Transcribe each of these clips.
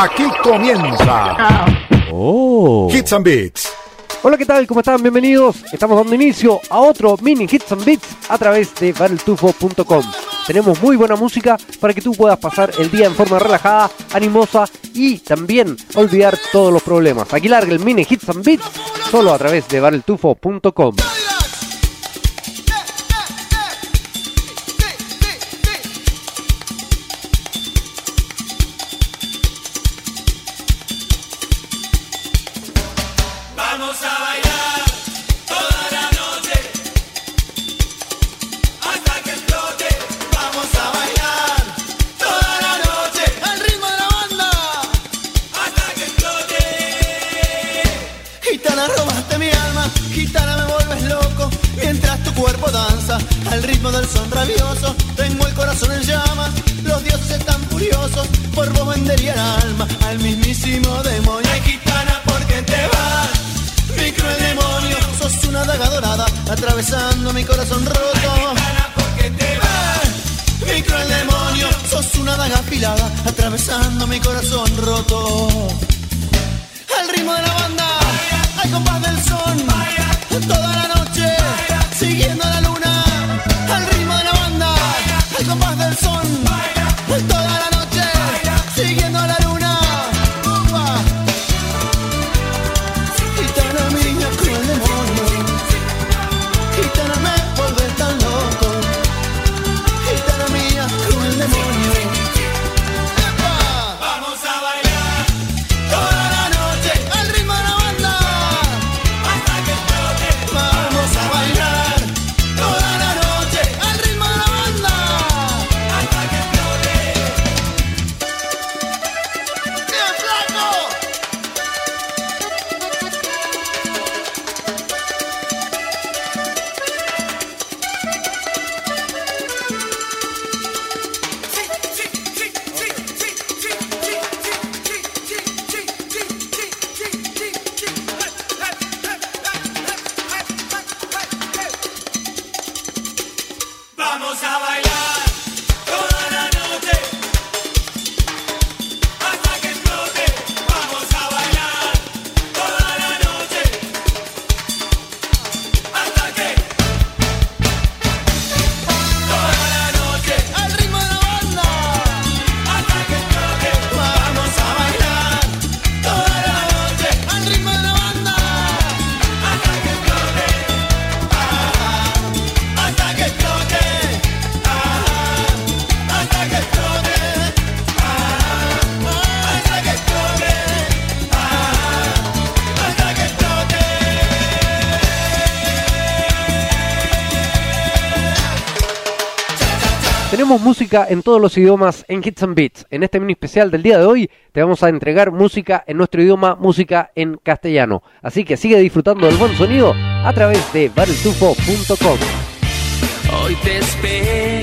Aquí comienza Oh. Hits and Beats. Hola, ¿qué tal? ¿Cómo están? Bienvenidos. Estamos dando inicio a otro mini Hits and Beats a través de battletufo.com. Tenemos muy buena música para que tú puedas pasar el día en forma relajada, animosa y también olvidar todos los problemas. Aquí larga el mini Hits and Beats solo a través de battletufo.com. al ritmo del son rabioso. Tengo el corazón en llamas, los dioses están furiosos. Por vos vendería el alma al mismísimo demonio. Ay, gitana, ¿por qué te vas? Mi cruel demonio, sos una daga dorada Atravesando mi corazón roto. Gitana, ¿por qué te vas? Mi cruel demonio, sos una daga afilada Atravesando mi corazón roto. Al ritmo de la banda, al compás del son. Toda Tenemos música en todos los idiomas en Hits and Beats. En este mini especial del día de hoy te vamos a entregar música en nuestro idioma, música en castellano. Así que sigue disfrutando del buen sonido a través de battletufo.com. Hoy te esperaré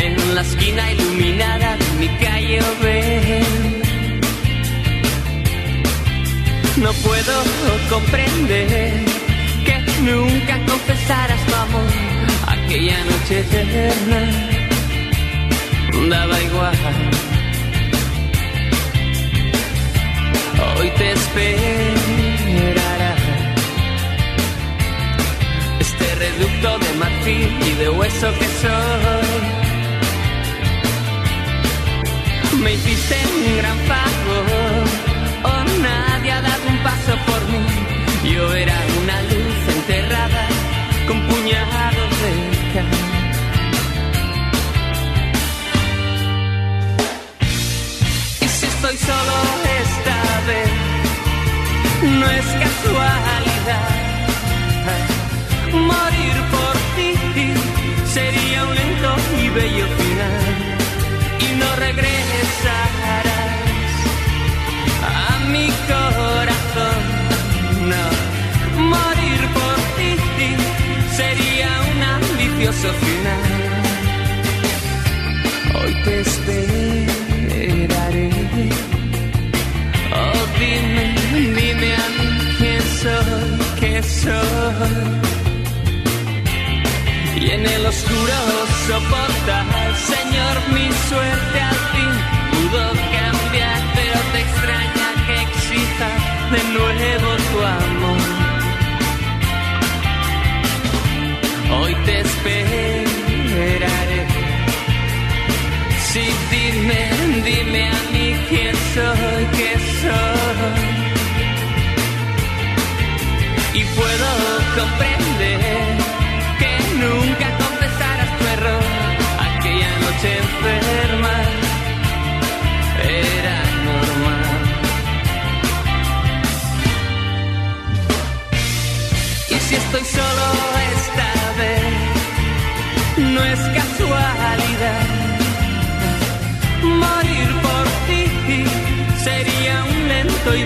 en la esquina iluminada de mi calle. No puedo comprender nunca confesaras tu amor aquella noche eterna. Daba igual. Hoy te esperará este reducto de marfil y de hueso que soy. Me hiciste un gran favor, cal. Y si estoy solo esta vez, no es casualidad. Morir por ti sería un lento y bello final. Y no regresarás señor, mi suerte al fin pudo cambiar, pero te extraña que exista de nuevo tu amor. Hoy te esperaré. Sí, dime, dime a mí quién soy, qué soy. Y puedo comprender.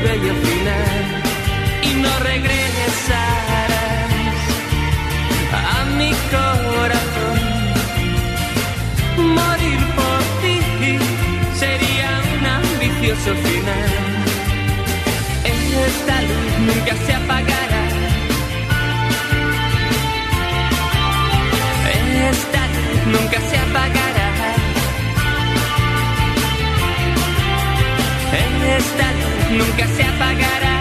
Bello final. Y no regresarás a mi corazón. Morir por ti sería un ambicioso final. Esta luz nunca se apagará. Esta luz nunca se apagará. Esta nunca se apagará.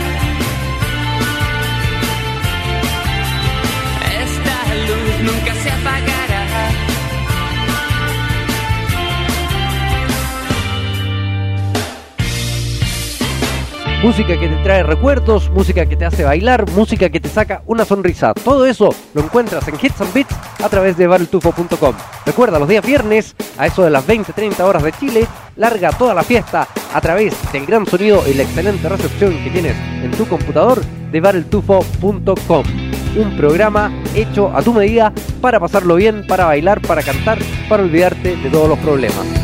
Música que te trae recuerdos, música que te hace bailar, música que te saca una sonrisa. Todo eso lo encuentras en Hits and Beats a través de bareltufo.com. Recuerda, los días viernes, a eso de las 20-30 horas de Chile, larga toda la fiesta a través del gran sonido y la excelente recepción que tienes en tu computador de bareltufo.com. Un programa hecho a tu medida para pasarlo bien, para bailar, para cantar, para olvidarte de todos los problemas.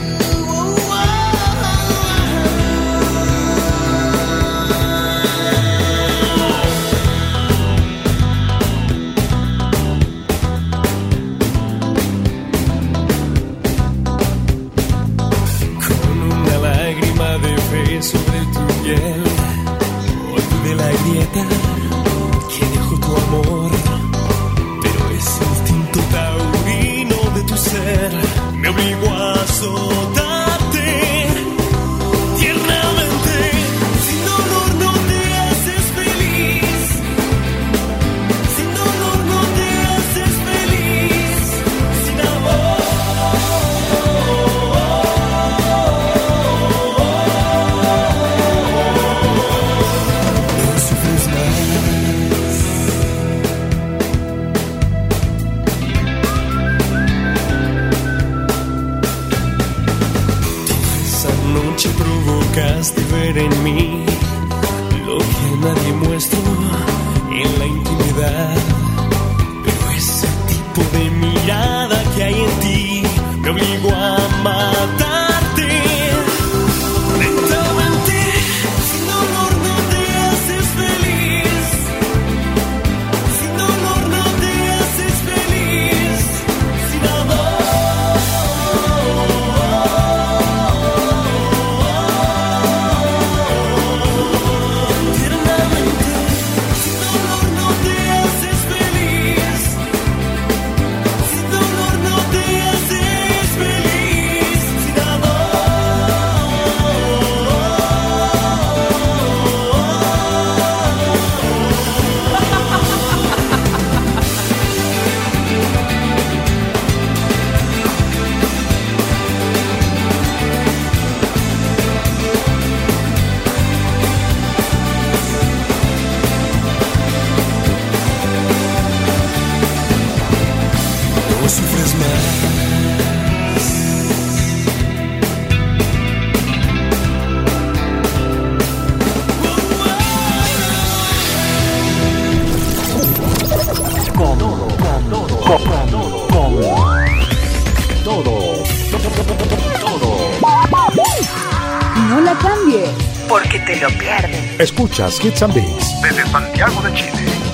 Sobre tu de mirada que hay en ti me obligó a matarte. Cambies, porque te lo pierdes. Escuchas Hits and Beats desde Santiago de Chile.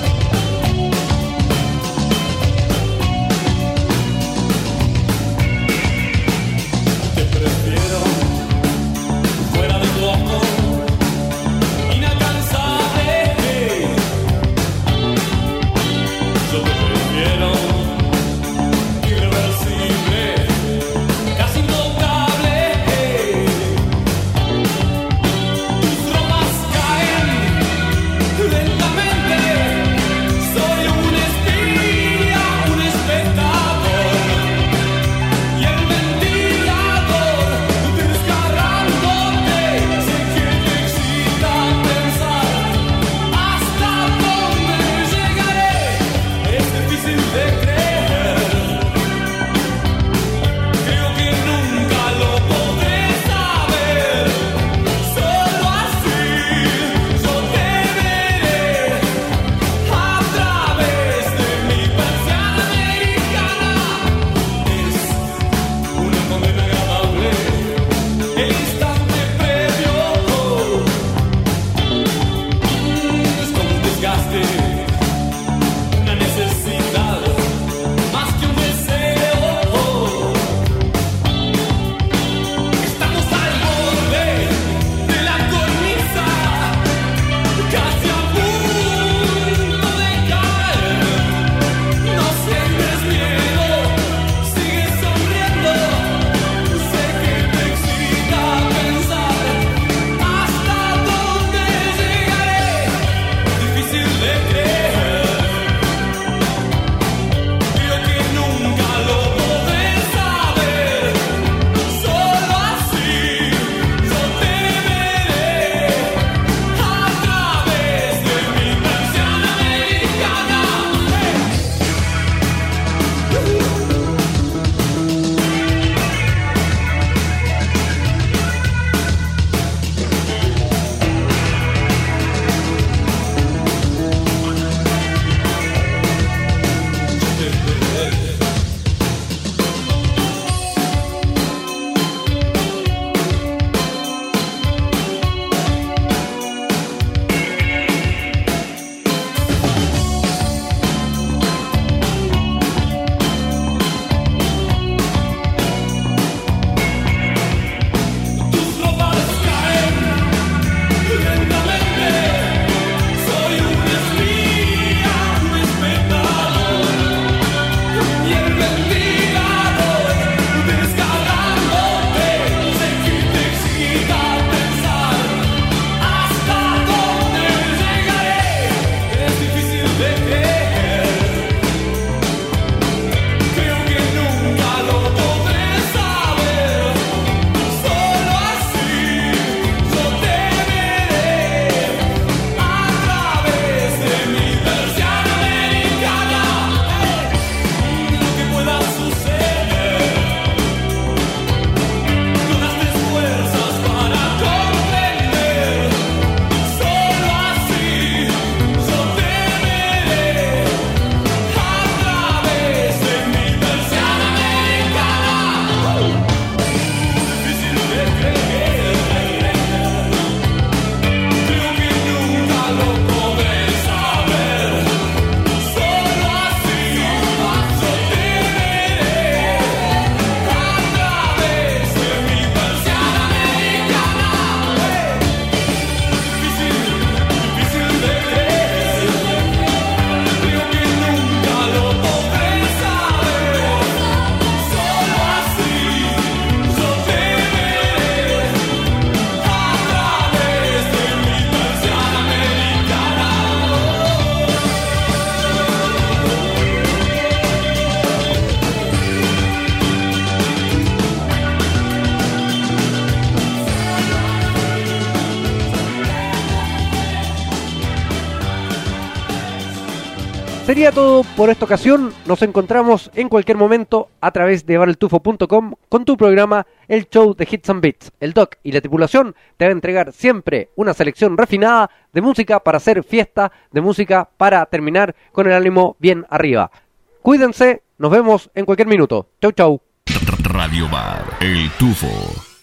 Sería todo por esta ocasión. Nos encontramos en cualquier momento a través de bareltufo.com con tu programa El Show de Hits and Beats. El Doc y la tripulación te van a entregar siempre una selección refinada de música para hacer fiesta, de música para terminar con el ánimo bien arriba. Cuídense, nos vemos en cualquier minuto. Chau chau. Radio Bar El Tufo.